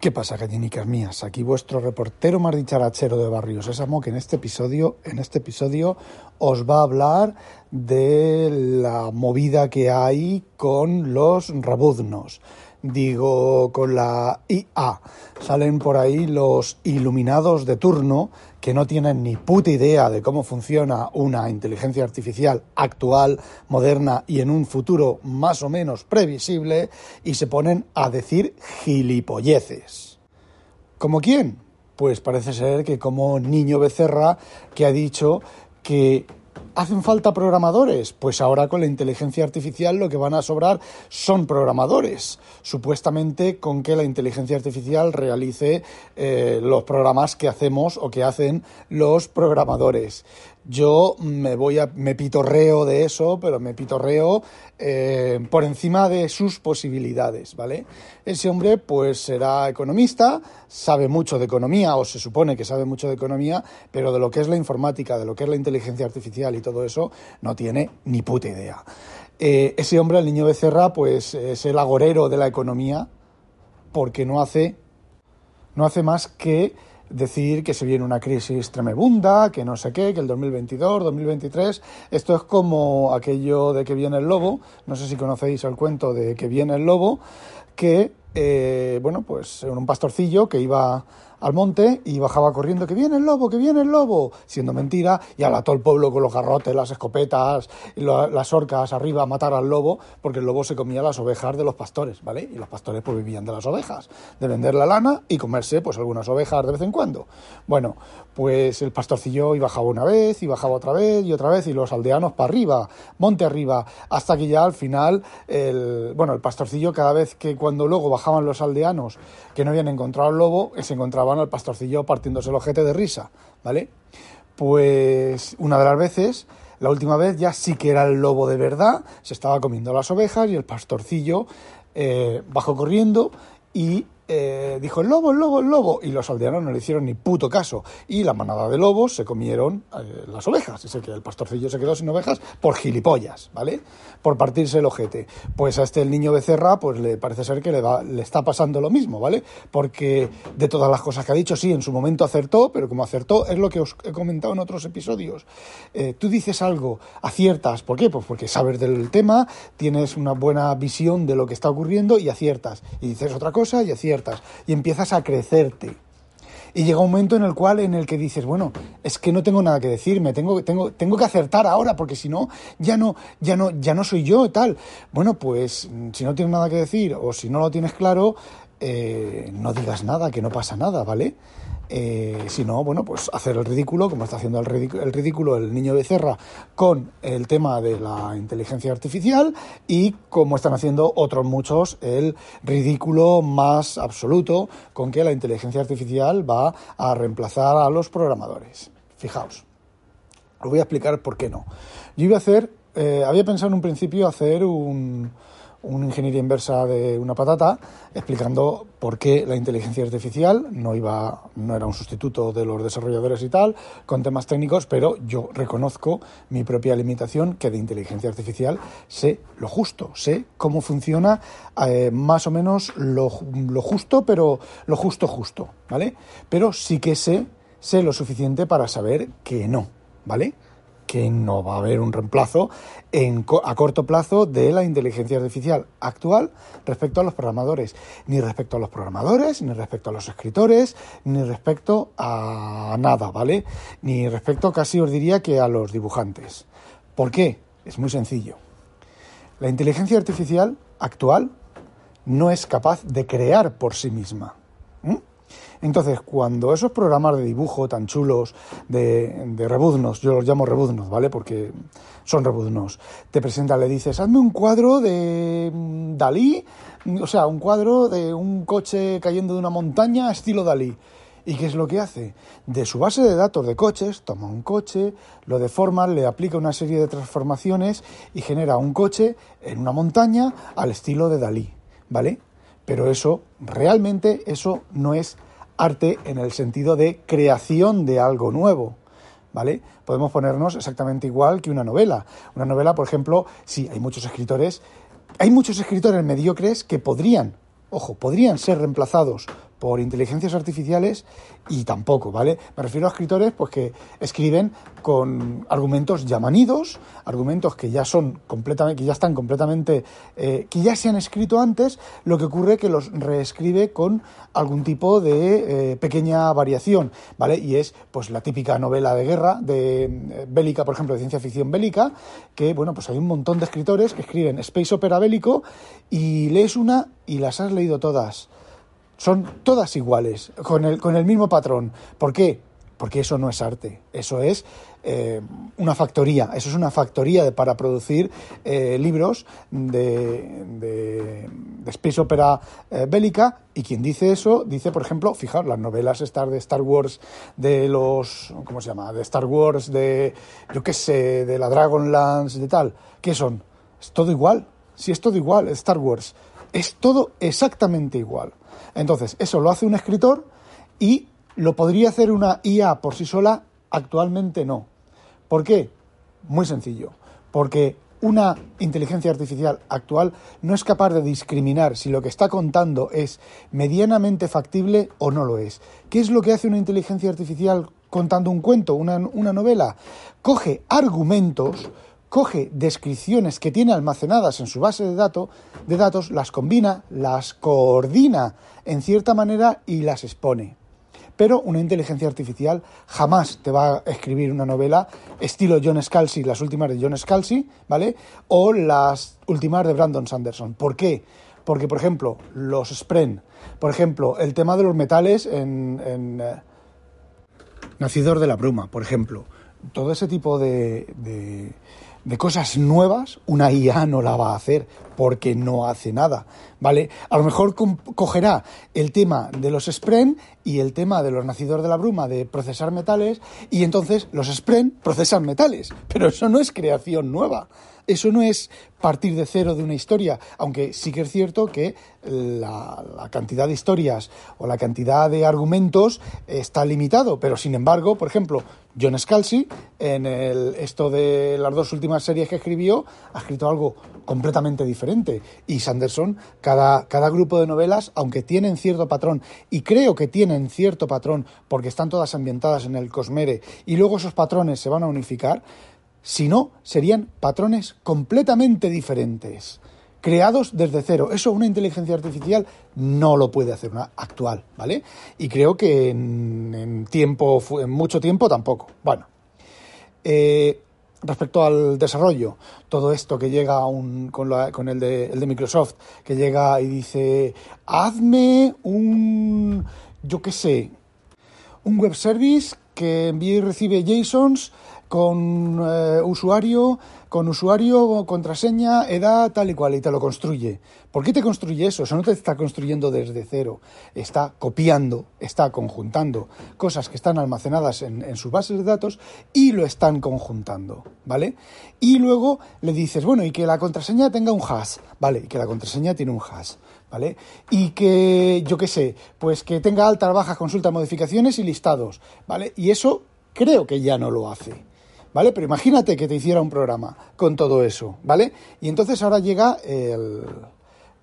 ¿Qué pasa, gallinicas mías? Aquí vuestro reportero más dicharachero de Barrio Sésamo, que en este episodio, en este episodio os va a hablar de la movida que hay con los rabuznos. Digo, con la IA. Salen por ahí los iluminados de turno que no tienen ni puta idea de cómo funciona una inteligencia artificial actual, moderna y en un futuro más o menos previsible y se ponen a decir gilipolleces. ¿Como quién? Pues parece ser que como Niño Becerra que ha dicho que ¿Hacen falta programadores? Pues ahora con la inteligencia artificial lo que van a sobrar son programadores, supuestamente con que la inteligencia artificial realice eh, los programas que hacemos o que hacen los programadores. Yo me voy a, me pitorreo de eso, pero me pitorreo eh, por encima de sus posibilidades, ¿vale? Ese hombre, pues, será economista, sabe mucho de economía, o se supone que sabe mucho de economía, pero de lo que es la informática, de lo que es la inteligencia artificial y todo eso, no tiene ni puta idea. Eh, ese hombre, el niño Becerra, pues, es el agorero de la economía, porque no hace, no hace más que decir que se viene una crisis tremebunda, que no sé qué, que el 2022, 2023, esto es como aquello de que viene el lobo, no sé si conocéis el cuento de que viene el lobo, que, eh, bueno, pues un pastorcillo que iba al monte y bajaba corriendo, que viene el lobo, que viene el lobo, siendo mentira, y a todo el pueblo con los garrotes, las escopetas, las orcas arriba a matar al lobo, porque el lobo se comía las ovejas de los pastores, ¿vale? Y los pastores pues vivían de las ovejas, de vender la lana y comerse pues algunas ovejas de vez en cuando. Bueno, pues el pastorcillo y bajaba una vez, y bajaba otra vez, y otra vez, y los aldeanos para arriba, monte arriba, hasta que ya al final, el, bueno, el pastorcillo cada vez que cuando luego bajaban los aldeanos que no habían encontrado al lobo, se encontraba al pastorcillo partiéndose el ojete de risa, ¿vale? Pues una de las veces, la última vez ya sí que era el lobo de verdad, se estaba comiendo las ovejas y el pastorcillo eh, bajó corriendo y eh, dijo el lobo, el lobo, el lobo, y los aldeanos no le hicieron ni puto caso. Y la manada de lobos se comieron eh, las ovejas. Es que el pastorcillo se quedó sin ovejas por gilipollas, ¿vale? Por partirse el ojete. Pues a este el niño becerra, pues le parece ser que le, va, le está pasando lo mismo, ¿vale? Porque de todas las cosas que ha dicho, sí, en su momento acertó, pero como acertó, es lo que os he comentado en otros episodios. Eh, tú dices algo, aciertas, ¿por qué? Pues porque sabes del tema, tienes una buena visión de lo que está ocurriendo y aciertas. Y dices otra cosa y aciertas y empiezas a crecerte. Y llega un momento en el cual en el que dices, bueno, es que no tengo nada que decirme, tengo, tengo, tengo que acertar ahora, porque si no, ya no, ya no, ya no soy yo, tal. Bueno, pues si no tienes nada que decir o si no lo tienes claro, eh, no digas nada, que no pasa nada, ¿vale? Eh, si no, bueno, pues hacer el ridículo, como está haciendo el ridículo, el niño de Cerra con el tema de la inteligencia artificial y como están haciendo otros muchos el ridículo más absoluto con que la inteligencia artificial va a reemplazar a los programadores. Fijaos, os voy a explicar por qué no. Yo iba a hacer, eh, había pensado en un principio hacer un, una ingeniería inversa de una patata explicando por qué la inteligencia artificial no iba no era un sustituto de los desarrolladores y tal con temas técnicos pero yo reconozco mi propia limitación que de inteligencia artificial sé lo justo sé cómo funciona eh, más o menos lo, lo justo pero lo justo justo vale pero sí que sé sé lo suficiente para saber que no vale que no va a haber un reemplazo en, a corto plazo de la inteligencia artificial actual respecto a los programadores. Ni respecto a los programadores, ni respecto a los escritores, ni respecto a nada, ¿vale? Ni respecto casi os diría que a los dibujantes. ¿Por qué? Es muy sencillo. La inteligencia artificial actual no es capaz de crear por sí misma. Entonces, cuando esos programas de dibujo tan chulos, de, de rebuznos, yo los llamo rebuznos, ¿vale? Porque son rebuznos, te presentan, le dices, hazme un cuadro de mm, Dalí, o sea, un cuadro de un coche cayendo de una montaña estilo Dalí. ¿Y qué es lo que hace? De su base de datos de coches, toma un coche, lo deforma, le aplica una serie de transformaciones y genera un coche en una montaña al estilo de Dalí, ¿vale? Pero eso, realmente, eso no es arte en el sentido de creación de algo nuevo. ¿Vale? Podemos ponernos exactamente igual que una novela. Una novela, por ejemplo, sí, hay muchos escritores, hay muchos escritores mediocres que podrían, ojo, podrían ser reemplazados por inteligencias artificiales y tampoco, ¿vale? Me refiero a escritores pues que escriben con argumentos ya manidos, argumentos que ya son completamente, que ya están completamente, eh, que ya se han escrito antes, lo que ocurre que los reescribe con algún tipo de eh, pequeña variación, ¿vale? Y es pues la típica novela de guerra, de eh, bélica, por ejemplo, de ciencia ficción bélica, que bueno, pues hay un montón de escritores que escriben space opera bélico y lees una y las has leído todas son todas iguales, con el, con el mismo patrón. ¿Por qué? Porque eso no es arte, eso es eh, una factoría, eso es una factoría para producir eh, libros de, de, space opera eh, bélica y quien dice eso dice, por ejemplo, fijaos, las novelas Star de Star Wars de los, ¿cómo se llama? De Star Wars, de, yo qué sé, de la Dragonlance, de tal, ¿qué son? Es todo igual, si es todo igual, Star Wars, es todo exactamente igual. Entonces, eso lo hace un escritor y lo podría hacer una IA por sí sola, actualmente no. ¿Por qué? Muy sencillo, porque una inteligencia artificial actual no es capaz de discriminar si lo que está contando es medianamente factible o no lo es. ¿Qué es lo que hace una inteligencia artificial contando un cuento, una, una novela? Coge argumentos coge descripciones que tiene almacenadas en su base de, datos, de datos, las combina, las coordina en cierta manera y las expone. Pero una inteligencia artificial jamás te va a escribir una novela estilo John Scalzi, las últimas de John Scalzi, ¿vale? O las últimas de Brandon Sanderson. ¿Por qué? Porque, por ejemplo, los Spren, por ejemplo, el tema de los metales en, en eh, Nacidor de la Bruma, por ejemplo, todo ese tipo de de cosas nuevas, una IA no la va a hacer porque no hace nada, ¿vale? A lo mejor cogerá el tema de los Spren y el tema de los nacidores de la bruma de procesar metales y entonces los Spren procesan metales, pero eso no es creación nueva. Eso no es partir de cero de una historia, aunque sí que es cierto que la, cantidad de historias o la cantidad de argumentos está limitado, pero sin embargo, por ejemplo, John Scalzi, en el, esto de las dos últimas series que escribió, ha escrito algo completamente diferente. Y Sanderson, cada, cada grupo de novelas, aunque tienen cierto patrón, y creo que tienen cierto patrón porque están todas ambientadas en el Cosmere, y luego esos patrones se van a unificar, si no, serían patrones completamente diferentes, creados desde cero. Eso una inteligencia artificial no lo puede hacer, una actual, ¿vale? Y creo que en, tiempo, en mucho tiempo tampoco. Bueno, eh, respecto al desarrollo, todo esto que llega con, con el, de, el de Microsoft, que llega y dice, hazme un, yo qué sé, un web service que envíe y recibe JSONs con eh, usuario, con usuario, contraseña, edad, tal y cual, y te lo construye. ¿Por qué te construye eso? Eso no te está construyendo desde cero. Está copiando, está conjuntando cosas que están almacenadas en, en sus bases de datos y lo están conjuntando, ¿vale? Y luego le dices, bueno, y que la contraseña tenga un hash, ¿vale? Y que la contraseña tiene un hash. ¿Vale? Y que, yo qué sé, pues que tenga altas, bajas, consultas, modificaciones y listados, ¿vale? Y eso creo que ya no lo hace. ¿Vale? Pero imagínate que te hiciera un programa con todo eso, ¿vale? Y entonces ahora llega el,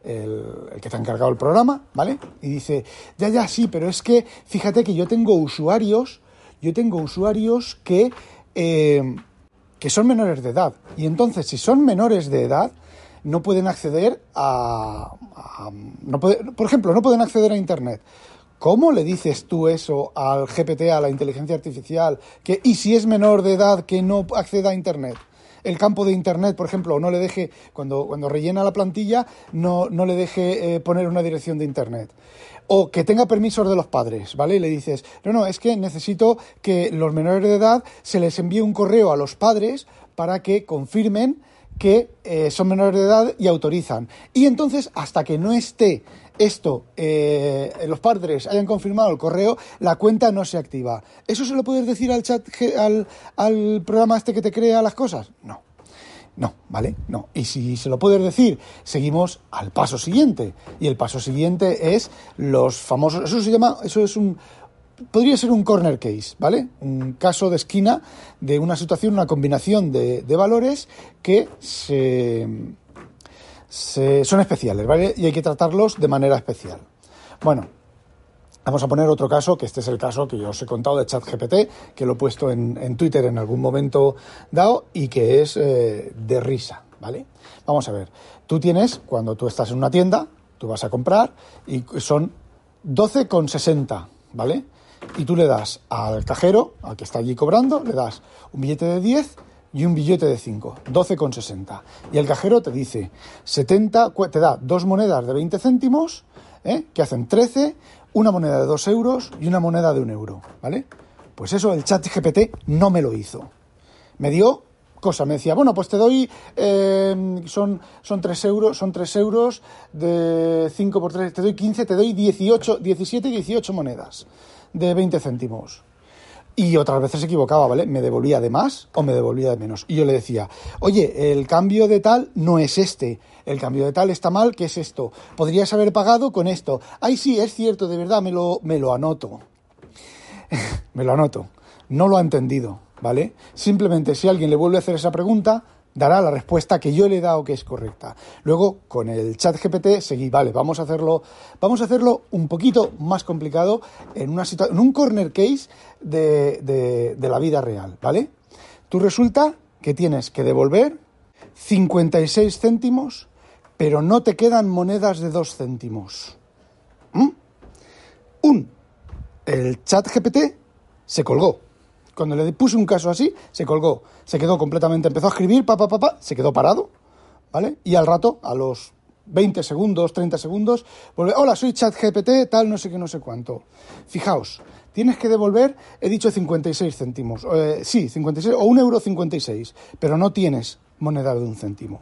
el, que te ha encargado el programa, ¿vale? Y dice, ya, ya, sí, pero es que fíjate que yo tengo usuarios, yo tengo usuarios que, eh, que son menores de edad. Y entonces, si son menores de edad, no pueden acceder a... no por ejemplo, no pueden acceder a Internet. ¿Cómo le dices tú eso al GPT, a la inteligencia artificial, que y si es menor de edad que no acceda a Internet? El campo de Internet, por ejemplo, no le deje, cuando, cuando rellena la plantilla, no, no le deje eh, poner una dirección de Internet. O que tenga permisos de los padres, ¿vale? Y le dices, no, no, es que necesito que los menores de edad se les envíe un correo a los padres para que confirmen que eh, son menores de edad y autorizan. Y entonces, hasta que no esté esto, eh, los padres hayan confirmado el correo, la cuenta no se activa. ¿Eso se lo puedes decir al chat, al, al programa este que te crea las cosas? No. No, ¿vale? No. Y si se lo puedes decir, seguimos al paso siguiente. Y el paso siguiente es los famosos. Eso se llama. Eso es un. Podría ser un corner case, ¿vale? Un caso de esquina de una situación, una combinación de, de valores que se son especiales, ¿vale? Y hay que tratarlos de manera especial. Bueno, Vamos a poner otro caso, que este es el caso que yo os he contado de ChatGPT, que lo he puesto en, Twitter en algún momento dado y que es eh, de risa, ¿vale? Vamos a ver, tú tienes, cuando tú estás en una tienda, tú vas a comprar y son 12,60, ¿vale? Y tú le das al cajero, al que está allí cobrando, le das un billete de 10 y un billete de 5, 12,60. Y el cajero te dice 70, te da dos monedas de 20 céntimos, ¿eh? que hacen 13, una moneda de 2 euros y una moneda de un euro, ¿vale? Pues eso el chat GPT no me lo hizo. Me dio cosa, me decía, bueno, pues te doy, eh, son, son 3 euros, son 3 euros de 5 por 3, te doy 15, te doy 18, 17 y 18 monedas de 20 céntimos. Y otras veces se equivocaba, ¿vale? Me devolvía de más o me devolvía de menos. Y yo le decía, oye, el cambio de tal no es este. El cambio de tal está mal, ¿qué es esto? Podrías haber pagado con esto. Ay, sí, es cierto, de verdad, me lo, me lo anoto. me lo anoto. No lo ha entendido, ¿vale? Simplemente si alguien le vuelve a hacer esa pregunta, dará la respuesta que yo le he dado que es correcta. Luego, con el chat GPT, seguí, vale, vamos a hacerlo, vamos a hacerlo un poquito más complicado en, una en un corner case de, de la vida real, ¿vale? Tú resulta que tienes que devolver 56 céntimos, pero no te quedan monedas de 2 céntimos. ¿Mm? Un, el chat GPT se colgó cuando le puse un caso así, se colgó, se quedó completamente, empezó a escribir, pa, pa, pa, pa, se quedó parado, ¿vale? Y al rato, a los 20 segundos, 30 segundos, vuelve, hola, soy ChatGPT, tal, no sé qué, no sé cuánto. Fijaos, tienes que devolver, he dicho 56 céntimos, eh, sí, 56, o un euro 56, pero no tienes moneda de un céntimo.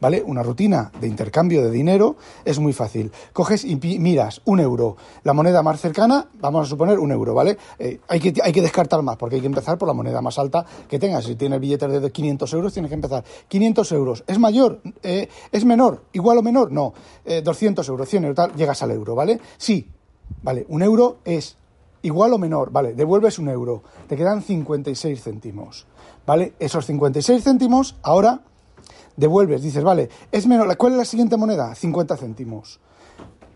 ¿Vale? Una rutina de intercambio de dinero es muy fácil. Coges y miras un euro, la moneda más cercana, vamos a suponer un euro, ¿vale? Eh, hay, que, hay que descartar más, porque hay que empezar por la moneda más alta que tengas. Si tienes billetes de 500 euros, tienes que empezar. 500 euros, ¿es mayor? Eh, ¿Es menor? ¿Igual o menor? No. 200 eh, euros, 100 euros, tal, llegas al euro, ¿vale? Sí, ¿vale? Un euro es igual o menor, ¿vale? Devuelves un euro, te quedan 56 céntimos, ¿vale? Esos 56 céntimos ahora devuelves, dices, vale, es menos, ¿cuál es la siguiente moneda? 50 céntimos.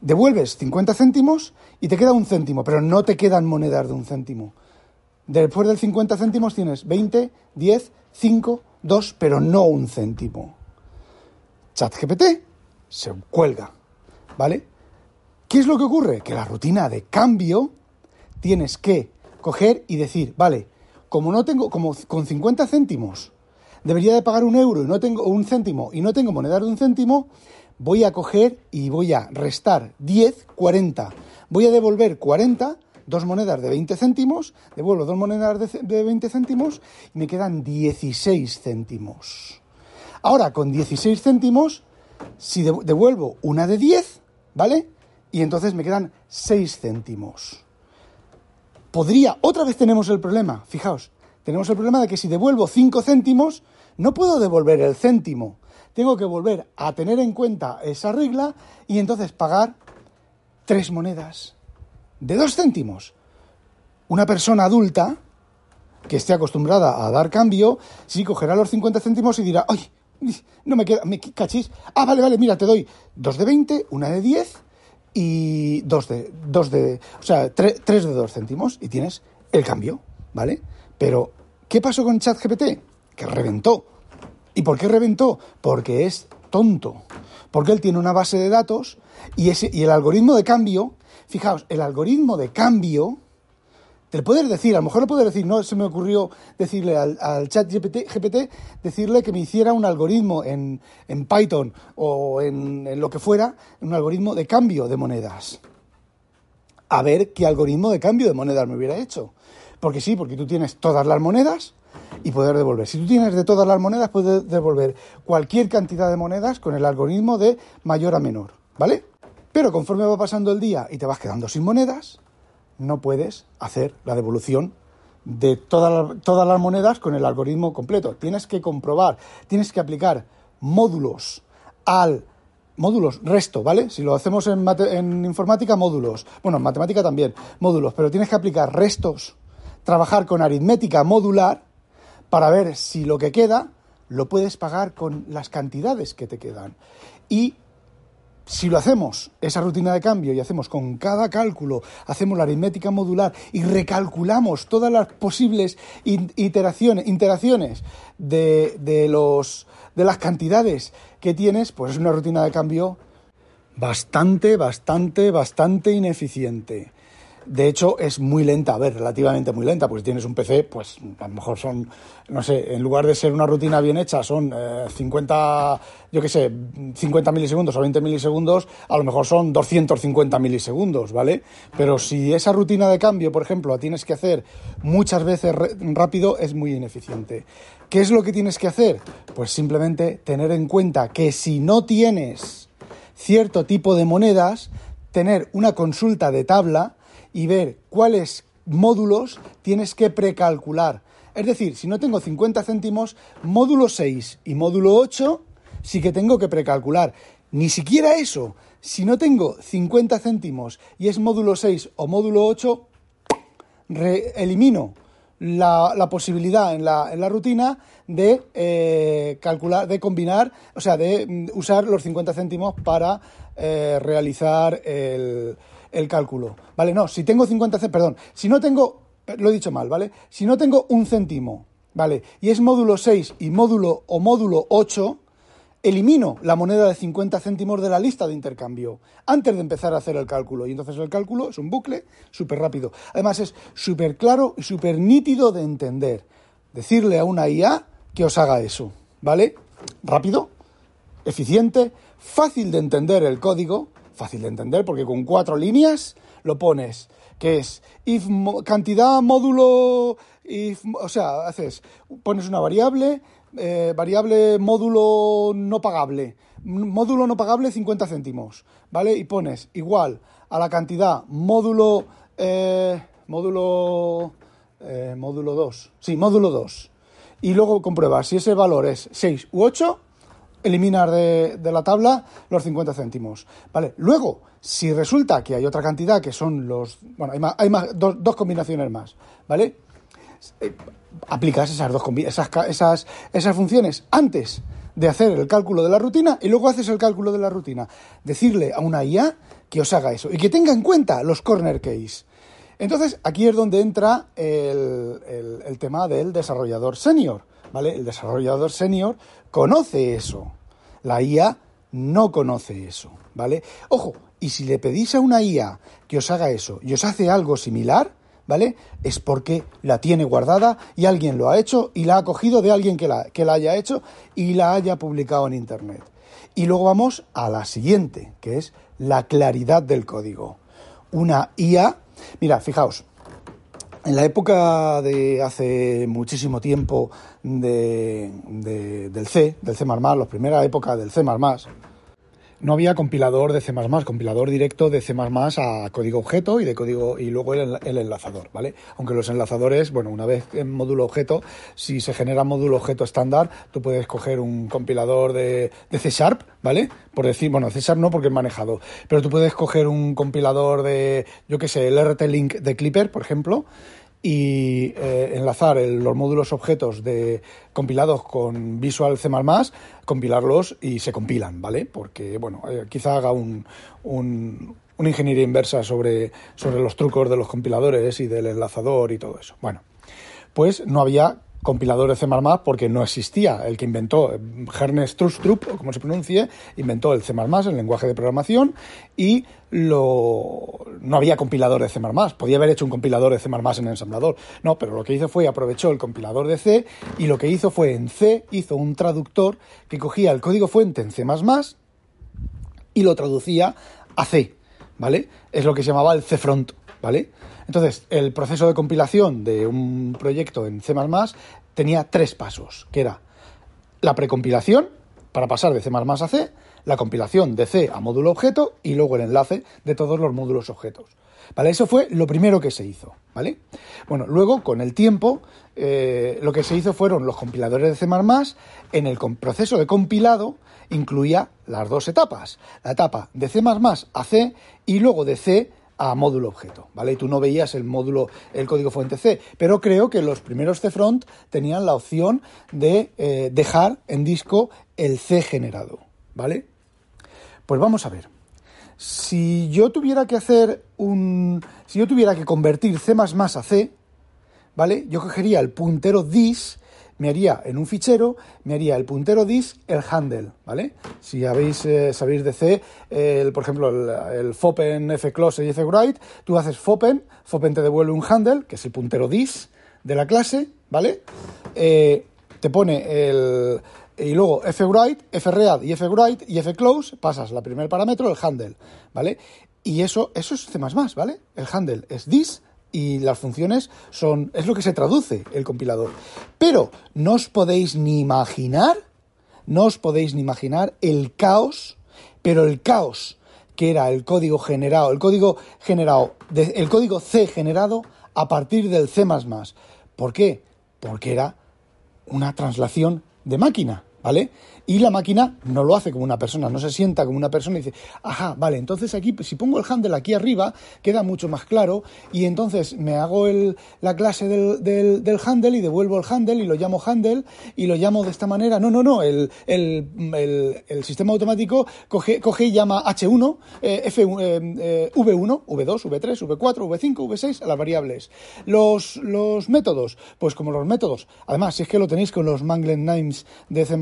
Devuelves 50 céntimos y te queda un céntimo, pero no te quedan monedas de un céntimo. Después del 50 céntimos tienes 20, 10, 5, 2, pero no un céntimo. ChatGPT se cuelga, ¿vale? ¿Qué es lo que ocurre? Que la rutina de cambio tienes que coger y decir, vale, como no tengo, como con 50 céntimos debería de pagar un euro y no tengo un céntimo y no tengo moneda de un céntimo, voy a coger y voy a restar 10, 40. Voy a devolver 40, dos monedas de 20 céntimos, devuelvo dos monedas de, 20 céntimos y me quedan 16 céntimos. Ahora, con 16 céntimos, si devuelvo una de 10, ¿vale? Y entonces me quedan 6 céntimos. Podría, otra vez tenemos el problema, fijaos, tenemos el problema de que si devuelvo 5 céntimos, no puedo devolver el céntimo. Tengo que volver a tener en cuenta esa regla y entonces pagar tres monedas de dos céntimos. Una persona adulta que esté acostumbrada a dar cambio, sí cogerá los 50 céntimos y dirá, ¡ay! No me queda, me cachis. Ah, vale, vale, mira, te doy dos de 20, una de 10 y dos de, dos de, o sea, tres de dos céntimos y tienes el cambio, ¿vale? Pero, ¿qué pasó con ChatGPT? Que reventó. ¿Y por qué reventó? Porque es tonto. Porque él tiene una base de datos y, ese, y el algoritmo de cambio, fijaos, el algoritmo de cambio, te puedes decir, a lo mejor le puedes decir, no se me ocurrió decirle al, chat GPT, decirle que me hiciera un algoritmo en, Python o en, lo que fuera, un algoritmo de cambio de monedas. A ver qué algoritmo de cambio de monedas me hubiera hecho. Porque sí, porque tú tienes todas las monedas y poder devolver. Si tú tienes de todas las monedas, puedes devolver cualquier cantidad de monedas con el algoritmo de mayor a menor, ¿vale? Pero conforme va pasando el día y te vas quedando sin monedas, no puedes hacer la devolución de todas, todas las monedas con el algoritmo completo. Tienes que comprobar, tienes que aplicar módulos al módulos, resto, ¿vale? Si lo hacemos en informática, módulos. Bueno, en matemática también, módulos, pero tienes que aplicar restos trabajar con aritmética modular para ver si lo que queda lo puedes pagar con las cantidades que te quedan. Y Si lo hacemos, esa rutina de cambio, y hacemos con cada cálculo, hacemos la aritmética modular y recalculamos todas las posibles iteraciones, interacciones de, de, los, de las cantidades que tienes, pues es una rutina de cambio bastante, bastante, bastante ineficiente. De hecho, es muy lenta, a ver, relativamente muy lenta, pues tienes un PC, pues a lo mejor son, no sé, en lugar de ser una rutina bien hecha, son 50, eh, yo qué sé, 50 milisegundos o 20 milisegundos, a lo mejor son 250 milisegundos, ¿vale? Pero si esa rutina de cambio, por ejemplo, la tienes que hacer muchas veces rápido, es muy ineficiente. ¿Qué es lo que tienes que hacer? Pues simplemente tener en cuenta que si no tienes cierto tipo de monedas, tener una consulta de tabla, y ver cuáles módulos tienes que precalcular. Es decir, si no tengo 50 céntimos, módulo 6 y módulo 8 sí que tengo que precalcular. Ni siquiera eso. Si no tengo 50 céntimos y es módulo 6 o módulo 8, elimino la, posibilidad en la, en la, rutina de eh, calcular, de combinar, o sea, de mm, usar los 50 céntimos para eh, realizar el, el cálculo. ¿Vale? No, si tengo 50 céntimos, perdón, si no tengo, lo he dicho mal, ¿vale? Si no tengo un céntimo, ¿vale? Y es módulo 6 y módulo o módulo 8, elimino la moneda de 50 céntimos de la lista de intercambio antes de empezar a hacer el cálculo. Y entonces el cálculo es un bucle súper rápido. Además es súper claro y súper nítido de entender. Decirle a una IA que os haga eso, ¿vale? Rápido, eficiente, fácil de entender el código fácil de entender porque con cuatro líneas lo pones, que es if cantidad módulo, if, o sea, haces, pones una variable, eh, variable módulo no pagable, módulo no pagable 50 céntimos, ¿vale? Y pones igual a la cantidad módulo, eh, módulo, eh, módulo 2, sí, módulo 2. Y luego compruebas si ese valor es 6 u 8 eliminar de, la tabla los 50 céntimos. ¿Vale? Luego, si resulta que hay otra cantidad que son los... Bueno, hay, más, dos, combinaciones más, ¿vale? Eh, aplicas esas dos esas, esas, esas funciones antes de hacer el cálculo de la rutina y luego haces el cálculo de la rutina. Decirle a una IA que os haga eso y que tenga en cuenta los corner case. Entonces, aquí es donde entra el, el tema del desarrollador senior. ¿Vale? El desarrollador senior conoce eso. La IA no conoce eso, ¿vale? Ojo, y si le pedís a una IA que os haga eso y os hace algo similar, ¿vale? Es porque la tiene guardada y alguien lo ha hecho y la ha cogido de alguien que la, que la haya hecho y la haya publicado en Internet. Y luego vamos a la siguiente, que es la claridad del código. Una IA, mira, fijaos, en la época de hace muchísimo tiempo de, del C, del C++, la primera época del C++, no había compilador de C++, compilador directo de C++ a código objeto y de código y luego el, enlazador, ¿vale? Aunque los enlazadores, bueno, una vez en módulo objeto, si se genera módulo objeto estándar, tú puedes coger un compilador de, de C Sharp, ¿vale? Por decir, bueno, C Sharp no porque es manejado, pero tú puedes coger un compilador de, yo qué sé, el RT Link de Clipper, por ejemplo, y eh, enlazar los módulos objetos de compilados con Visual C++, compilarlos y se compilan, ¿vale? Porque, bueno, eh, quizá haga un, un, una ingeniería inversa sobre, sobre los trucos de los compiladores y del enlazador y todo eso. Bueno, pues no había compilador de C++ porque no existía. El que inventó, Ernest Trustrup, o como se pronuncie, inventó el C++, el lenguaje de programación, y lo... no había compilador de C++. Podía haber hecho un compilador de C++ en el ensamblador. No, pero lo que hizo fue aprovechó el compilador de C y lo que hizo fue en C hizo un traductor que cogía el código fuente en C++ y lo traducía a C, ¿vale? Es lo que se llamaba el C-front, ¿vale? Entonces, el proceso de compilación de un proyecto en C++ tenía tres pasos, que era la precompilación para pasar de C++ a C, la compilación de C a módulo objeto y luego el enlace de todos los módulos objetos. ¿Vale? Eso fue lo primero que se hizo, ¿vale? Bueno, luego, con el tiempo, eh, lo que se hizo fueron los compiladores de C++, en el proceso de compilado incluía las dos etapas, la etapa de C++ a C y luego de C a módulo objeto, ¿vale? Y tú no veías el módulo, el código fuente C, pero creo que los primeros C-Front tenían la opción de eh, dejar en disco el C generado, ¿vale? Pues vamos a ver. si yo tuviera que hacer un... Si yo tuviera que convertir C++ a C, ¿vale? Yo cogería el puntero dis, me haría en un fichero, me haría el puntero dis, el handle, ¿vale? Si habéis, eh, sabéis de C, el, por ejemplo, el, fopen, fclose y fwrite, tú haces fopen, fopen te devuelve un handle, que es el puntero dis de la clase, ¿vale? Eh, te pone el... Y luego fwrite, fread y fwrite y fclose, pasas la primer parámetro, el handle, ¿vale? Y eso, eso es C++, ¿vale? El handle es this y las funciones son es lo que se traduce el compilador. Pero no os podéis ni imaginar, no os podéis ni imaginar el caos, pero el caos que era el código generado, el código generado, el código C generado a partir del C++. ¿Por qué? Porque era una traslación de máquina, ¿vale? y la máquina no lo hace como una persona, no se sienta como una persona y dice, ajá, vale, entonces aquí, si pongo el handle aquí arriba, queda mucho más claro y entonces me hago el, la clase del, del, handle y devuelvo el handle y lo llamo handle y lo llamo de esta manera. No, no, no, el, el, el, sistema automático coge, coge y llama H1, eh, F, eh, V1, V2, V3, V4, V5, V6 a las variables. Los, los métodos, pues como los métodos, además, si es que lo tenéis con los Manglet Names de C++,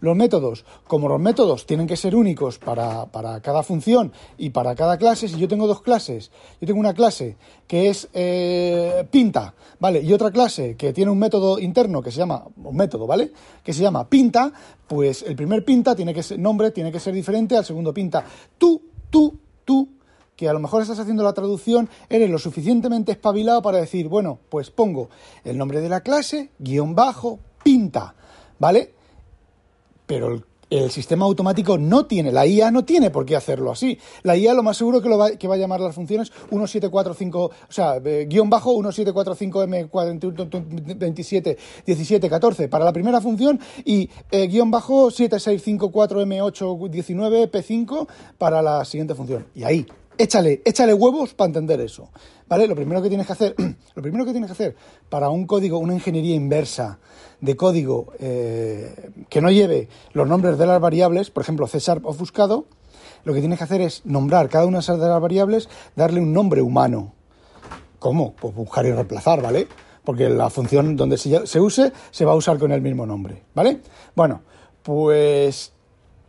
los métodos, como los métodos tienen que ser únicos para, cada función y para cada clase, si yo tengo dos clases, yo tengo una clase que es eh, pinta, ¿vale? Y otra clase que tiene un método interno que se llama, un método, ¿vale? Que se llama pinta, pues el primer pinta tiene que ser, nombre tiene que ser diferente al segundo pinta. Tú, tú, tú, que a lo mejor estás haciendo la traducción, eres lo suficientemente espabilado para decir, bueno, pues pongo el nombre de la clase, guion bajo, pinta, ¿vale? Pero el, sistema automático no tiene, la IA no tiene por qué hacerlo así. La IA lo más seguro que, lo va, que va a llamar las funciones 1745, o sea, eh, guion bajo 1745M27, 17, 14 para la primera función y eh, guion bajo 7654M819 P5 para la siguiente función. Y ahí, échale, échale huevos para entender eso. ¿Vale? Lo primero que tienes que hacer, lo primero que tienes que hacer para un código, una ingeniería inversa de código eh, que no lleve los nombres de las variables, por ejemplo, C ofuscado, lo que tienes que hacer es nombrar cada una de las variables, darle un nombre humano. ¿Cómo? Pues buscar y reemplazar, ¿vale? Porque la función donde se use se va a usar con el mismo nombre, ¿vale? Bueno, pues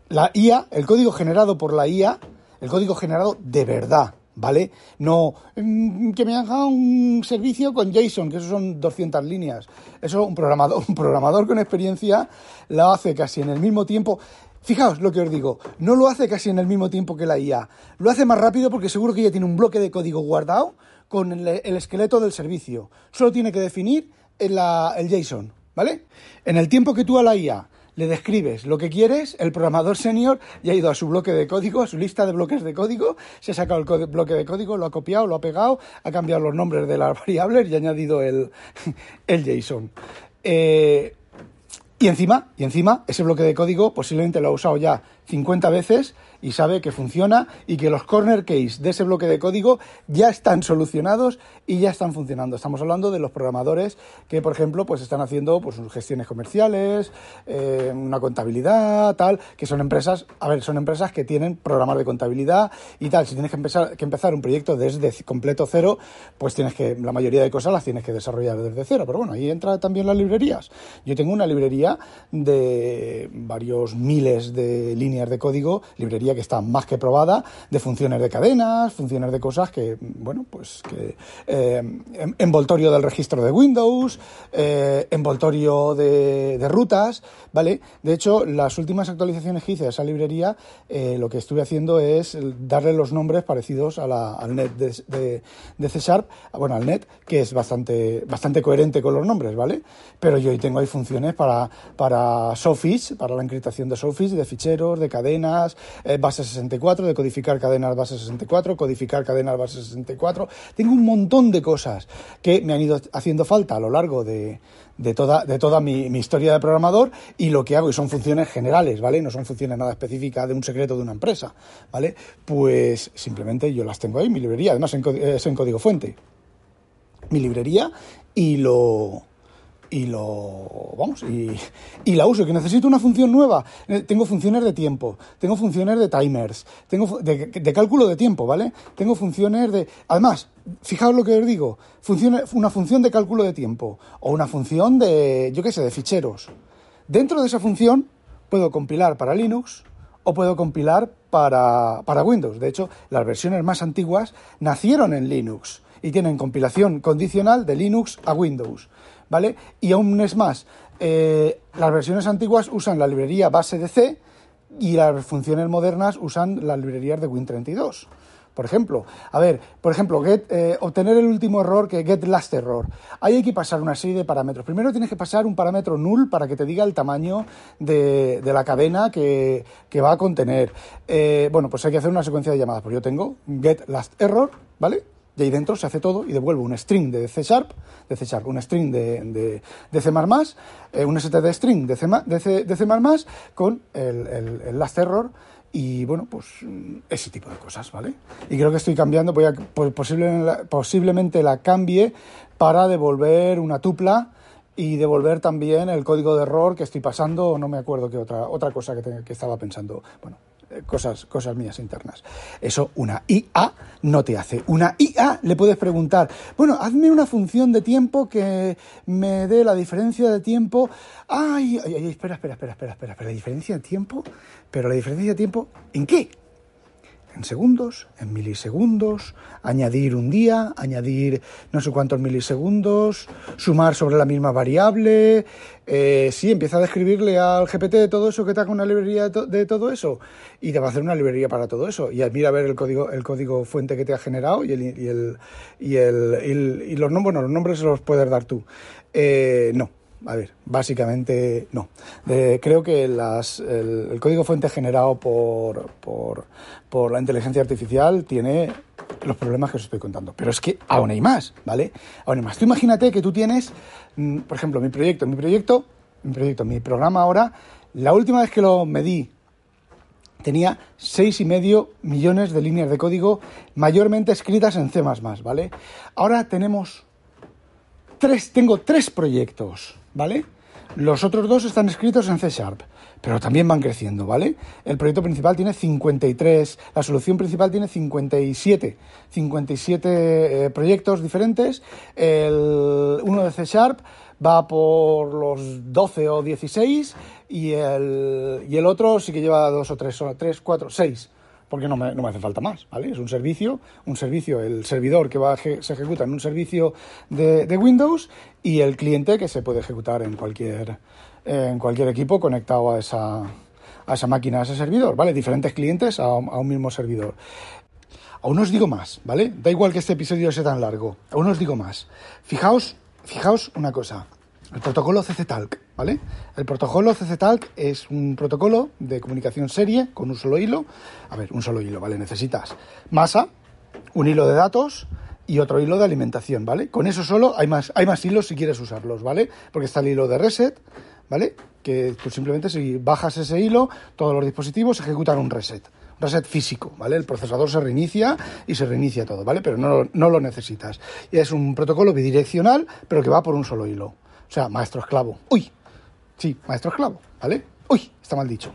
la IA, el código generado por la IA, el código generado de verdad, ¿vale? No mm, que me haga un servicio con JSON, que eso son 200 líneas. Eso un programador, un programador con experiencia lo hace casi en el mismo tiempo. Fijaos lo que os digo, no lo hace casi en el mismo tiempo que la IA. Lo hace más rápido porque seguro que ya tiene un bloque de código guardado con el, esqueleto del servicio. Solo tiene que definir el, el JSON, ¿vale? En el tiempo que tú a la IA le describes lo que quieres, el programador senior ya ha ido a su bloque de código, a su lista de bloques de código, se ha sacado el bloque de código, lo ha copiado, lo ha pegado, ha cambiado los nombres de las variables y ha añadido el, el JSON. Eh, y encima, y encima, ese bloque de código posiblemente lo ha usado ya 50 veces y sabe que funciona y que los corner case de ese bloque de código ya están solucionados y ya están funcionando. Estamos hablando de los programadores que, por ejemplo, pues están haciendo pues sus gestiones comerciales, eh, una contabilidad, tal, que son empresas, a ver, son empresas que tienen programas de contabilidad y tal. Si tienes que empezar, que empezar un proyecto desde completo cero, pues tienes que, la mayoría de cosas las tienes que desarrollar desde cero. Pero bueno, ahí entra también las librerías. Yo tengo una librería de varios miles de líneas de código, librería que está más que probada de funciones de cadenas, funciones de cosas que, bueno, pues que eh, envoltorio del registro de Windows, eh, envoltorio de, rutas, ¿vale? De hecho, las últimas actualizaciones que hice a esa librería, eh, lo que estuve haciendo es darle los nombres parecidos a la, al net de, de, C Sharp, bueno, al net, que es bastante, bastante coherente con los nombres, ¿vale? Pero yo hoy tengo ahí funciones para, para Sophis, para la encriptación de Sophis, de ficheros, de cadenas, base 64, de codificar cadenas base 64, codificar cadenas base 64. Tengo un montón de cosas que me han ido haciendo falta a lo largo de, de toda, de toda mi, historia de programador y lo que hago, y son funciones generales, ¿vale? No son funciones nada específicas de un secreto de una empresa, ¿vale? Pues simplemente yo las tengo ahí, mi librería, además es en código fuente. Mi librería y lo y lo vamos y, la uso que necesito una función nueva. Eh, tengo funciones de tiempo tengo funciones de timers tengo de, de, cálculo de tiempo vale tengo funciones de además fijaos lo que os digo una función de cálculo de tiempo o una función de yo qué sé de ficheros. Dentro de esa función puedo compilar para Linux o puedo compilar para, para Windows. De hecho las versiones más antiguas nacieron en Linux y tienen compilación condicional de Linux a Windows ¿vale? Y aún es más, eh, las versiones antiguas usan la librería base de C y las funciones modernas usan las librerías de Win32. Por ejemplo, a ver, por ejemplo, eh, obtener el último error que get last error. Ahí hay que pasar una serie de parámetros. Primero tienes que pasar un parámetro null para que te diga el tamaño de, la cadena que, va a contener. Eh, bueno, pues hay que hacer una secuencia de llamadas. Pues yo tengo get last error, ¿vale? Y ahí dentro se hace todo y devuelve un string de C Sharp, de C Sharp, un string de, de, C++, eh, un std string de C, de C, de con el, el, last error y bueno, pues ese tipo de cosas, ¿vale? Y creo que estoy cambiando, voy a, pues, posiblemente la cambie para devolver una tupla y devolver también el código de error que estoy pasando, no me acuerdo qué otra, otra cosa que, que estaba pensando. Bueno, cosas, cosas mías internas. Eso una IA no te hace. Una IA le puedes preguntar, bueno, hazme una función de tiempo que me dé la diferencia de tiempo. Ay, ay, ay, espera, espera, espera, espera, espera, espera, la diferencia de tiempo, pero la diferencia de tiempo, ¿en qué? En segundos, en milisegundos, añadir un día, añadir no sé cuántos milisegundos, sumar sobre la misma variable. Eh, sí, empieza a describirle al GPT todo eso que te haga una librería de, todo eso y te va a hacer una librería para todo eso. Y mira a ver el código, el código fuente que te ha generado y, el, y, el, y, el, y los, nombres, los nombres se los puedes dar tú. Eh, no, a ver, básicamente no. creo que las, el, código fuente generado por, por, la inteligencia artificial tiene los problemas que os estoy contando. Pero es que aún hay más, ¿vale? Aún hay más. Tú imagínate que tú tienes, mm, por ejemplo, mi proyecto, mi proyecto, mi proyecto, mi programa ahora, la última vez que lo medí tenía seis y medio millones de líneas de código mayormente escritas en C++, ¿vale? Ahora tenemos tres, tengo tres proyectos ¿vale? Los otros dos están escritos en C Sharp, pero también van creciendo, ¿vale? El proyecto principal tiene 53, la solución principal tiene 57, 57 eh, proyectos diferentes. El, uno de C Sharp va por los 12 o 16 y el, y el otro sí que lleva dos o tres, tres, cuatro, seis porque no me, no me, hace falta más, ¿vale? Es un servicio, un servicio, el servidor que va se ejecuta en un servicio de, de, Windows y el cliente que se puede ejecutar en cualquier, en cualquier equipo conectado a esa, a esa máquina, a ese servidor, ¿vale? Diferentes clientes a, a un mismo servidor. Aún os digo más, ¿vale? Da igual que este episodio sea tan largo, aún os digo más. Fijaos, fijaos una cosa. El protocolo CC-Talk, ¿vale? El protocolo CC-Talk es un protocolo de comunicación serie con un solo hilo. A ver, un solo hilo, ¿vale? Necesitas masa, un hilo de datos y otro hilo de alimentación, ¿vale? Con eso solo hay más, hay más hilos si quieres usarlos, ¿vale? Porque está el hilo de reset, ¿vale? Que tú simplemente si bajas ese hilo, todos los dispositivos ejecutan un reset reset físico, ¿vale? El procesador se reinicia y se reinicia todo, ¿vale? Pero no, no lo necesitas. Es un protocolo bidireccional, pero que va por un solo hilo. O sea, maestro esclavo. Uy, sí, maestro esclavo, ¿vale? Uy, está mal dicho.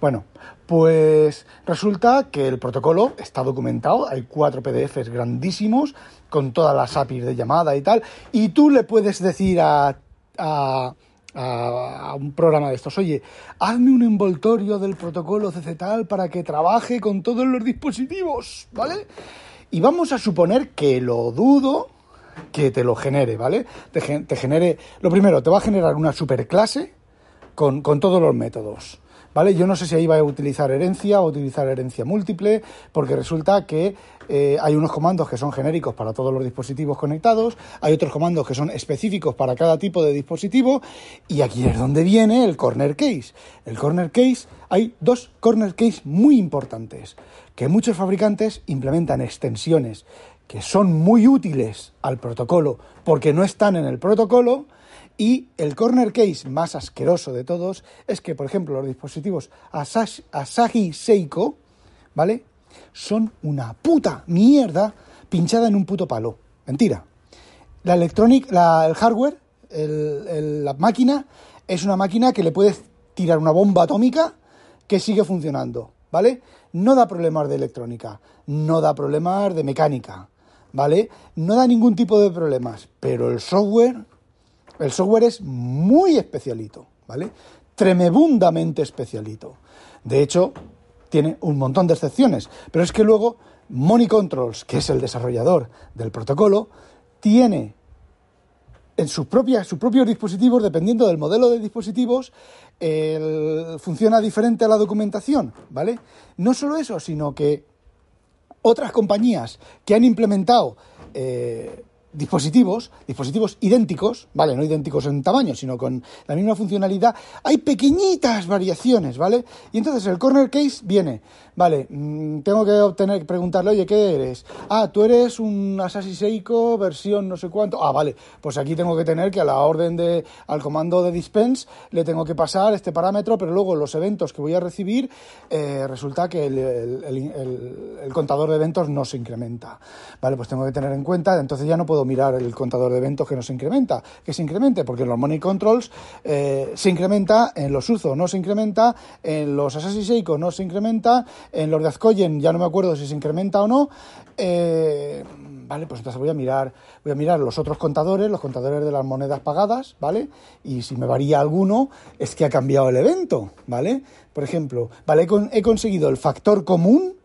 Bueno, pues resulta que el protocolo está documentado, hay cuatro PDFs grandísimos con todas las APIs de llamada y tal, y tú le puedes decir a, a, a, un programa de estos, oye, hazme un envoltorio del protocolo CC tal para que trabaje con todos los dispositivos, ¿vale? Y vamos a suponer que lo dudo, que te lo genere, ¿vale? Te, genere, lo primero, te va a generar una superclase con, con todos los métodos. ¿Vale? Yo no sé si ahí va a utilizar herencia o utilizar herencia múltiple, porque resulta que eh, hay unos comandos que son genéricos para todos los dispositivos conectados, hay otros comandos que son específicos para cada tipo de dispositivo, y aquí es donde viene el corner case. El corner case, hay dos corner case muy importantes, que muchos fabricantes implementan extensiones que son muy útiles al protocolo porque no están en el protocolo. Y el corner case más asqueroso de todos es que, por ejemplo, los dispositivos Asahi Seiko, ¿vale? Son una puta mierda pinchada en un puto palo. Mentira. La electronic, el hardware la máquina es una máquina que le puedes tirar una bomba atómica que sigue funcionando, ¿vale? No da problemas de electrónica, no da problemas de mecánica, ¿vale? No da ningún tipo de problemas, pero el software, el software es muy especialito, ¿vale? Tremebundamente especialito. De hecho, tiene un montón de excepciones, pero es que luego Money Controls, que es el desarrollador del protocolo, tiene en sus, propias, sus propios dispositivos, dependiendo del modelo de dispositivos, funciona diferente a la documentación, ¿vale? No solo eso, sino que otras compañías que han implementado eh, dispositivos, dispositivos idénticos, ¿vale? No idénticos en tamaño, sino con la misma funcionalidad, hay pequeñitas variaciones, ¿vale? Y entonces el corner case viene, vale, mm, tengo que obtener, preguntarle, oye, ¿qué eres? Ah, tú eres un Assassin's Seiko versión no sé cuánto. Ah, vale, pues aquí tengo que tener que a la orden de, al comando de dispense le tengo que pasar este parámetro, pero luego los eventos que voy a recibir, eh, resulta que el, el contador de eventos no se incrementa. Vale, pues tengo que tener en cuenta, entonces ya no puedo mirar el contador de eventos que no se incrementa, que se incremente, porque en los money controls eh, se incrementa, en los UZO no se incrementa, en los Assassin's Seiko no se incrementa, en los de Azcoyen ya no me acuerdo si se incrementa o no. Eh, vale, pues entonces voy a mirar, voy a mirar los otros contadores, los contadores de las monedas pagadas, ¿vale? Y si me varía alguno, es que ha cambiado el evento, ¿vale? Por ejemplo, vale, he conseguido el factor común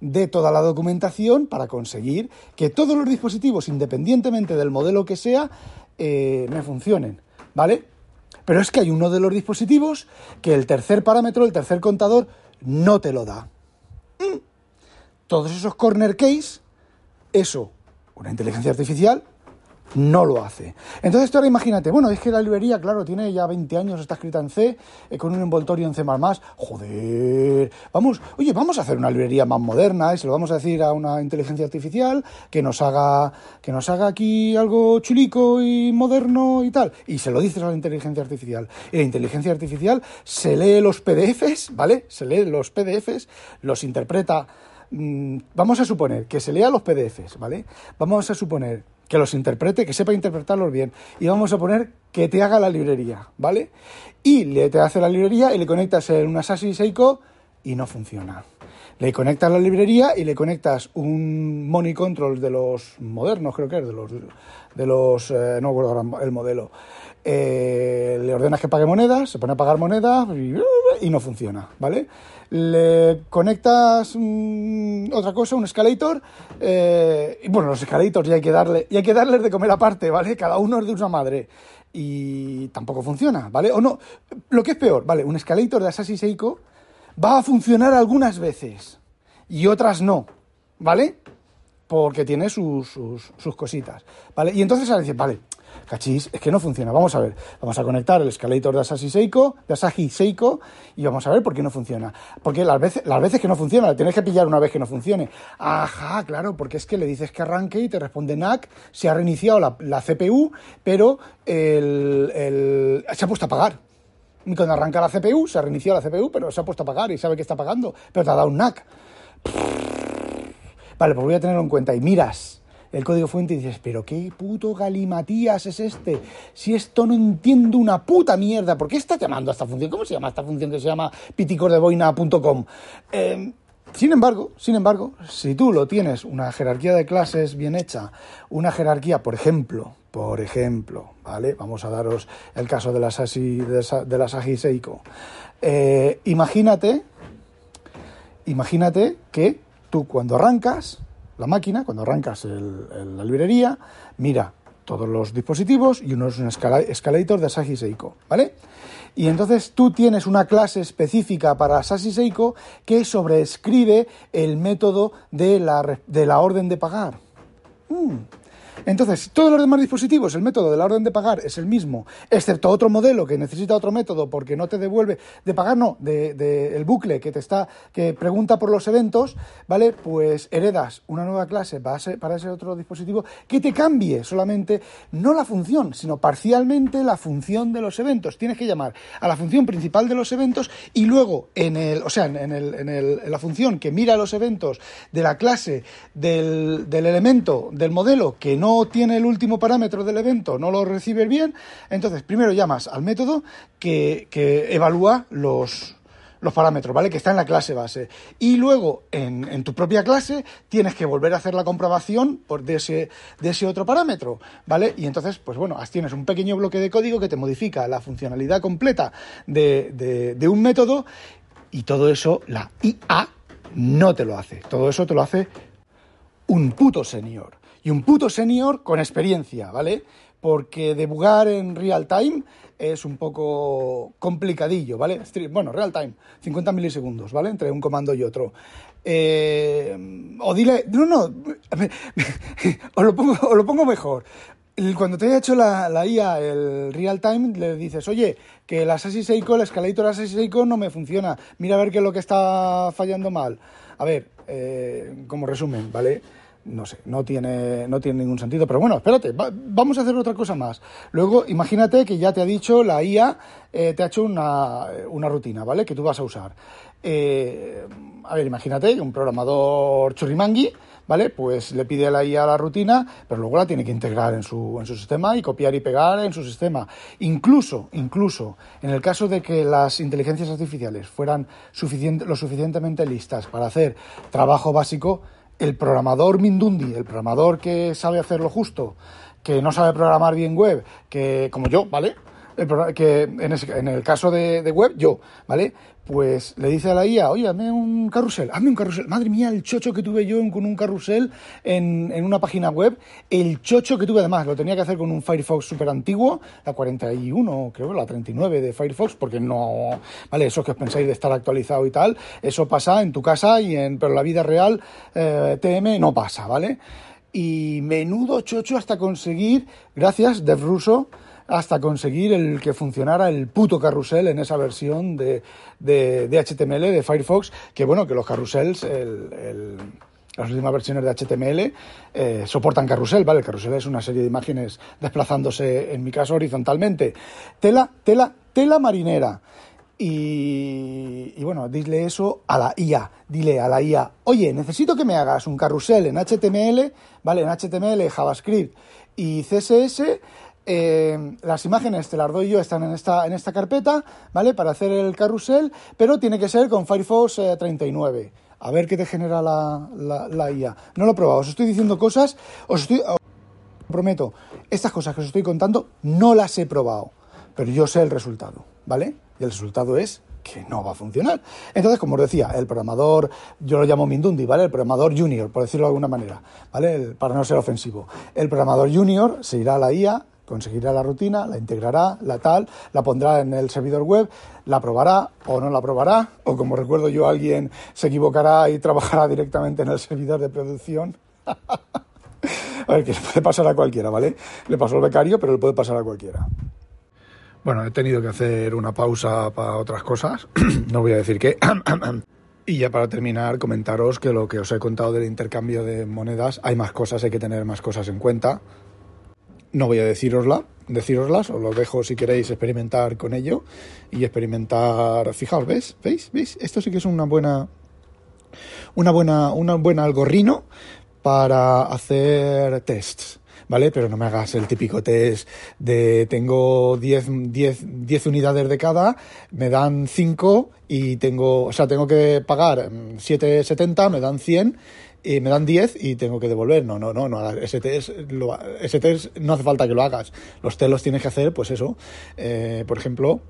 de toda la documentación para conseguir que todos los dispositivos, independientemente del modelo que sea, eh, me funcionen, ¿vale? Pero es que hay uno de los dispositivos que el tercer parámetro, el tercer contador, no te lo da. Mm. Todos esos corner case, eso, una inteligencia artificial no lo hace. Entonces tú ahora imagínate, bueno, es que la librería, claro, tiene ya 20 años, está escrita en C, eh, con un envoltorio en C++, joder, vamos, oye, vamos a hacer una librería más moderna y se lo vamos a decir a una inteligencia artificial que nos haga, que nos haga aquí algo chulico y moderno y tal. Y se lo dices a la inteligencia artificial. Y la inteligencia artificial se lee los PDFs, ¿vale? Se lee los PDFs, los interpreta mm, vamos a suponer que se lea los PDFs, ¿vale? Vamos a suponer que los interprete, que sepa interpretarlos bien. Y vamos a poner que te haga la librería, ¿vale? Y le te hace la librería y le conectas en un Assassin's Seiko y no funciona. Le conectas la librería y le conectas un money control de los modernos, creo que es, de los, de los eh, no recuerdo el modelo. Eh, le ordenas que pague monedas, se pone a pagar monedas y, no funciona, ¿vale? Le conectas mm, otra cosa, un escalator, eh, y bueno, los escalators ya hay que darle, y hay que darles de comer aparte, ¿vale? Cada uno es de una madre. Y tampoco funciona, ¿vale? O no, lo que es peor, ¿vale? Un escalator de Assassin's Seiko va a funcionar algunas veces y otras no, ¿vale? Porque tiene sus, sus, cositas, ¿vale? Y entonces a decir, vale, cachis, es que no funciona. Vamos a ver, vamos a conectar el escalator de Asahi Seiko, de Asahi Seiko, y vamos a ver por qué no funciona. Porque las veces, las veces que no funciona, la tienes que pillar una vez que no funcione. Ajá, claro, porque es que le dices que arranque y te responde NAC, se ha reiniciado la, CPU, pero el, se ha puesto a pagar. Y cuando arranca la CPU, se ha reiniciado la CPU, pero se ha puesto a pagar y sabe que está pagando, pero te ha dado un NAC. Vale, pues voy a tenerlo en cuenta. Y miras el código fuente y dices, pero qué puto galimatías es este. Si esto no entiendo una puta mierda, ¿por qué está llamando a esta función? ¿Cómo se llama esta función que se llama piticordeboina.com? Em, sin embargo, sin embargo, si tú lo tienes una jerarquía de clases bien hecha, una jerarquía, por ejemplo, por ejemplo, ¿vale? Vamos a daros el caso de las ASI, de las Seiko. Eh, imagínate, imagínate que tú cuando arrancas la máquina, cuando arrancas la librería, mira todos los dispositivos y uno es un escalator de Asahi Seiko, ¿vale? Y entonces tú tienes una clase específica para Asahi Seiko que sobreescribe el método de la, de la orden de pagar. Mm. Entonces, todos los demás dispositivos, el método de la orden de pagar es el mismo, excepto otro modelo que necesita otro método porque no te devuelve, de pagar no, de, el bucle que te está, que pregunta por los eventos, ¿vale? Pues heredas una nueva clase para ese otro dispositivo que te cambie solamente, no la función, sino parcialmente la función de los eventos. Tienes que llamar a la función principal de los eventos y luego en el, o sea, en, el, en, el, en la función que mira los eventos de la clase del, del elemento, del modelo que no no tiene el último parámetro del evento, no lo recibes bien, entonces primero llamas al método que, que evalúa los, los parámetros, ¿vale? Que está en la clase base. Y luego, en, tu propia clase, tienes que volver a hacer la comprobación por de, ese, de ese otro parámetro, ¿vale? Y entonces, pues bueno, tienes un pequeño bloque de código que te modifica la funcionalidad completa de, de un método y todo eso la IA no te lo hace. Todo eso te lo hace un puto senior. Y un puto senior con experiencia, ¿vale? Porque debugar en real time es un poco complicadillo, ¿vale? Bueno, real time, 50 milisegundos, ¿vale? Entre un comando y otro. Eh, o dile, no, no, os, lo pongo, mejor. Cuando te haya hecho la, la, IA el real time, le dices, oye, que el Assassin Seiko, el escalator Assassin Seiko no me funciona. Mira a ver qué es lo que está fallando mal. A ver, eh, como resumen, ¿vale? No sé, no tiene, no tiene ningún sentido. Pero bueno, espérate, vamos a hacer otra cosa más. Luego, imagínate que ya te ha dicho la IA, eh, te ha hecho una, una, rutina, ¿vale? Que tú vas a usar. Eh, a ver, imagínate un programador churrimangui, ¿vale? Pues le pide a la IA la rutina, pero luego la tiene que integrar en su, en su sistema y copiar y pegar en su sistema. Incluso, incluso, en el caso de que las inteligencias artificiales fueran suficiente, lo suficientemente listas para hacer trabajo básico, el programador Mindundi, el programador que sabe hacer lo justo, que no sabe programar bien web, que como yo, ¿vale? que en, el caso de, web, yo, ¿vale? Pues le dice a la IA, oye, hazme un carrusel, hazme un carrusel. Madre mía, el chocho que tuve yo con un carrusel en, en una página web, el chocho que tuve además, lo tenía que hacer con un Firefox súper antiguo, la 41, creo, la 39 de Firefox, porque no, ¿vale? Eso que os pensáis de estar actualizado y tal, eso pasa en tu casa, y en, pero en la vida real eh, TM no pasa, ¿vale? Y menudo chocho hasta conseguir, gracias, Dev Russo, hasta conseguir el que funcionara el puto carrusel en esa versión de, de, HTML de Firefox, que bueno, que los carrusels, el, las últimas versiones de HTML eh, soportan carrusel, ¿vale? El carrusel es una serie de imágenes desplazándose, en mi caso, horizontalmente. Tela, tela, tela marinera. Y, y, bueno, dile eso a la IA. Dile a la IA, oye, necesito que me hagas un carrusel en HTML, ¿vale? En HTML, JavaScript y CSS eh, las imágenes te las doy yo, están en esta, en esta carpeta, ¿vale? Para hacer el carrusel, pero tiene que ser con Firefox 39. Eh, A ver qué te genera la, la, IA. No lo he probado, os estoy diciendo cosas, os estoy... Os prometo, estas cosas que os estoy contando no las he probado, pero yo sé el resultado, ¿vale? Y el resultado es que no va a funcionar. Entonces, como os decía, el programador, yo lo llamo Mindundi, ¿vale? El programador junior, por decirlo de alguna manera, ¿vale? para no ser ofensivo. El programador junior se irá a la IA, conseguirá la rutina, la integrará, la tal, la pondrá en el servidor web, la probará o no la probará, o como recuerdo yo, alguien se equivocará y trabajará directamente en el servidor de producción. a ver, que le puede pasar a cualquiera, ¿vale? Le pasó al becario, pero le puede pasar a cualquiera. Bueno, he tenido que hacer una pausa para otras cosas, no voy a decir qué. Y ya para terminar, comentaros que lo que os he contado del intercambio de monedas, hay más cosas, hay que tener más cosas en cuenta. No voy a decirosla, deciroslas, os lo dejo si queréis experimentar con ello y experimentar. Fijaos, ¿ves? ¿Veis? ¿Veis? Esto sí que es una buena. Una buena. Una buena algorrino para hacer tests. ¿vale? Pero no me hagas el típico test de tengo 10, 10, 10 unidades de cada, me dan 5 y tengo, o sea, tengo que pagar 7,70, me dan 100 y me dan 10 y tengo que devolver. No, no, no, no ese test, lo, ese test no hace falta que lo hagas. Los test los tienes que hacer, pues eso, eh, por ejemplo,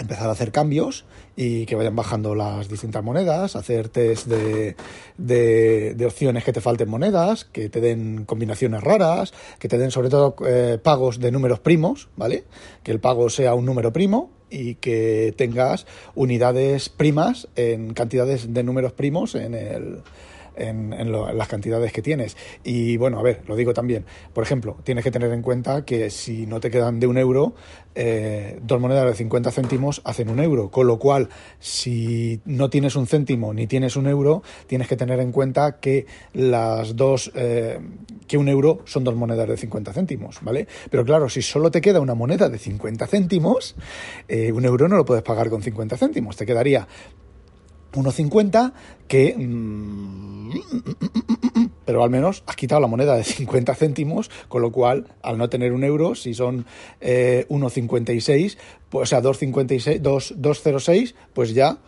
empezar a hacer cambios y que vayan bajando las distintas monedas, hacer test de, de, opciones que te falten monedas, que te den combinaciones raras, que te den sobre todo eh, pagos de números primos, ¿vale? Que el pago sea un número primo y que tengas unidades primas en cantidades de números primos en el en, las cantidades que tienes. Y bueno, a ver, lo digo también. Por ejemplo, tienes que tener en cuenta que si no te quedan de un euro, eh, dos monedas de 50 céntimos hacen un euro. Con lo cual, si no tienes un céntimo ni tienes un euro, tienes que tener en cuenta que las dos, eh, que un euro son dos monedas de 50 céntimos, ¿vale? Pero claro, si solo te queda una moneda de 50 céntimos, eh, un euro no lo puedes pagar con 50 céntimos. Te quedaría 1,50 que... Mm, pero al menos has quitado la moneda de 50 céntimos, con lo cual, al no tener un euro, si son eh, 1,56, pues, o sea, 2,56, 2,06, pues ya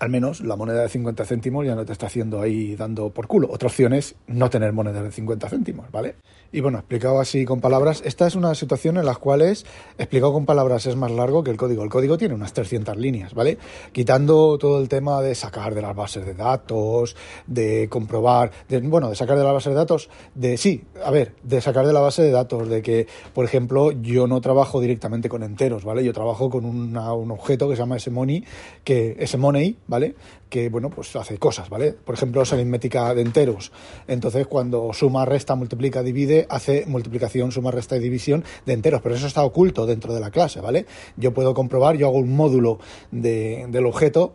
al menos la moneda de 50 céntimos ya no te está haciendo ahí dando por culo. Otra opción es no tener moneda de 50 céntimos, ¿vale? Y bueno, explicado así con palabras, esta es una situación en la cuales explicado con palabras es más largo que el código. El código tiene unas 300 líneas, ¿vale? Quitando todo el tema de sacar de las bases de datos, de comprobar, de, bueno, de sacar de la base de datos, de sí, a ver, de sacar de la base de datos, de que, por ejemplo, yo no trabajo directamente con enteros, ¿vale? Yo trabajo con una, un objeto que se llama SMoney, que SMoney, ¿vale? Que, bueno, pues hace cosas, ¿vale? Por ejemplo, es aritmética de enteros. Entonces, cuando suma, resta, multiplica, divide, hace multiplicación, suma, resta y división de enteros, pero eso está oculto dentro de la clase, ¿vale? Yo puedo comprobar, yo hago un módulo de, del objeto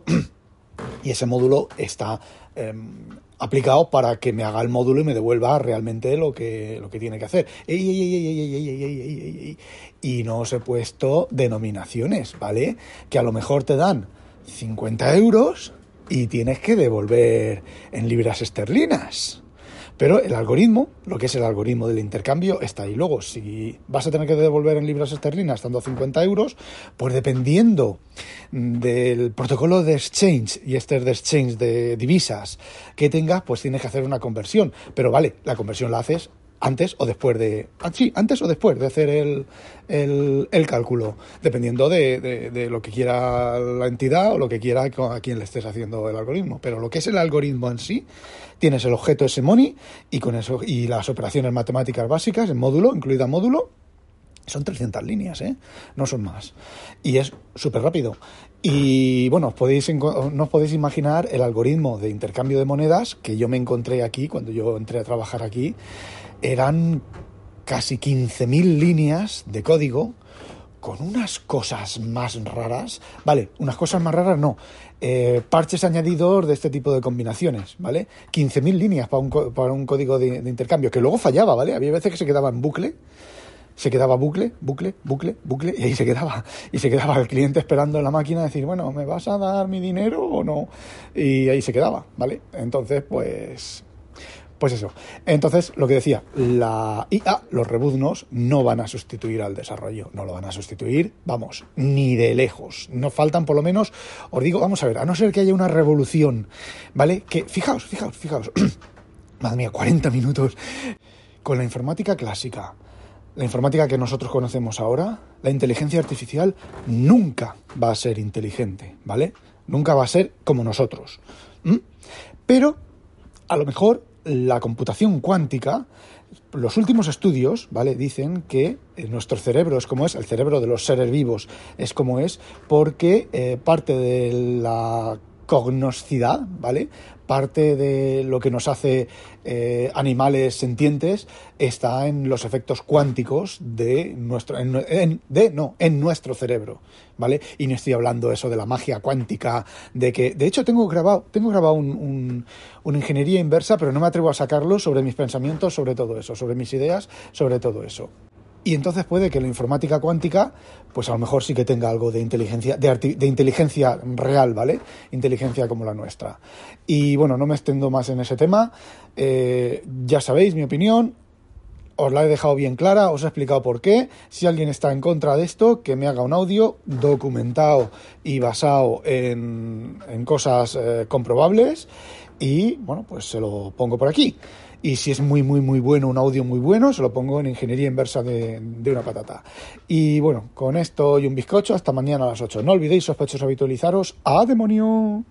y ese módulo está... Eh, aplicado para que me haga el módulo y me devuelva realmente lo que, lo que tiene que hacer. Y no os he puesto denominaciones, ¿vale? Que a lo mejor te dan 50 euros y tienes que devolver en libras esterlinas. Pero el algoritmo, lo que es el algoritmo del intercambio, está ahí. Luego, si vas a tener que devolver en libras esterlinas estando 50 euros, pues dependiendo del protocolo de exchange y este de exchange de divisas que tengas, pues tienes que hacer una conversión. Pero vale, la conversión la haces antes o después de. Ah, sí, antes o después de hacer el, el, cálculo, dependiendo de, de, lo que quiera la entidad o lo que quiera a quien le estés haciendo el algoritmo. Pero lo que es el algoritmo en sí, tienes el objeto ese money y con eso y las operaciones matemáticas básicas, en módulo, incluida módulo, son 300 líneas, ¿eh? No son más. Y es súper rápido. Y bueno, os podéis, no os podéis imaginar el algoritmo de intercambio de monedas que yo me encontré aquí cuando yo entré a trabajar aquí eran casi 15.000 líneas de código con unas cosas más raras. Vale, unas cosas más raras no. Eh, parches añadidos de este tipo de combinaciones, ¿vale? 15.000 líneas para un, para un código de, de, intercambio, que luego fallaba, ¿vale? Había veces que se quedaba en bucle, se quedaba bucle, bucle, bucle, bucle, y ahí se quedaba. Y se quedaba el cliente esperando en la máquina a decir, bueno, ¿me vas a dar mi dinero o no? Y ahí se quedaba, ¿vale? Entonces, pues pues eso. Entonces, lo que decía, la IA, los rebuznos, no van a sustituir al desarrollo. No lo van a sustituir, vamos, ni de lejos. No faltan, por lo menos, os digo, vamos a ver, a no ser que haya una revolución, ¿vale? Que, fijaos, fijaos, fijaos. Madre mía, 40 minutos. Con la informática clásica, la informática que nosotros conocemos ahora, la inteligencia artificial nunca va a ser inteligente, ¿vale? Nunca va a ser como nosotros. Pero, a lo mejor la computación cuántica, los últimos estudios, ¿vale? Dicen que eh, nuestro cerebro es como es, el cerebro de los seres vivos es como es, porque eh, parte de la cognoscidad, ¿vale? Parte de lo que nos hace eh, animales sentientes está en los efectos cuánticos de nuestro, en, de, no, en nuestro cerebro, ¿vale? Y no estoy hablando eso de la magia cuántica, de que, de hecho tengo grabado, tengo grabado un, un, una ingeniería inversa, pero no me atrevo a sacarlo sobre mis pensamientos, sobre todo eso, sobre mis ideas, sobre todo eso. Y entonces puede que la informática cuántica, pues a lo mejor sí que tenga algo de inteligencia, de, de, inteligencia real, ¿vale? Inteligencia como la nuestra. Y bueno, no me extendo más en ese tema. Eh, ya sabéis mi opinión. Os la he dejado bien clara, os he explicado por qué. Si alguien está en contra de esto, que me haga un audio documentado y basado en, en cosas eh, comprobables. Y bueno, pues se lo pongo por aquí y si es muy, muy, muy bueno, un audio muy bueno, se lo pongo en ingeniería inversa de, de una patata. Y bueno, con esto y un bizcocho, hasta mañana a las 8. No olvidéis, sospechosos, habitualizaros. ¡A demonio!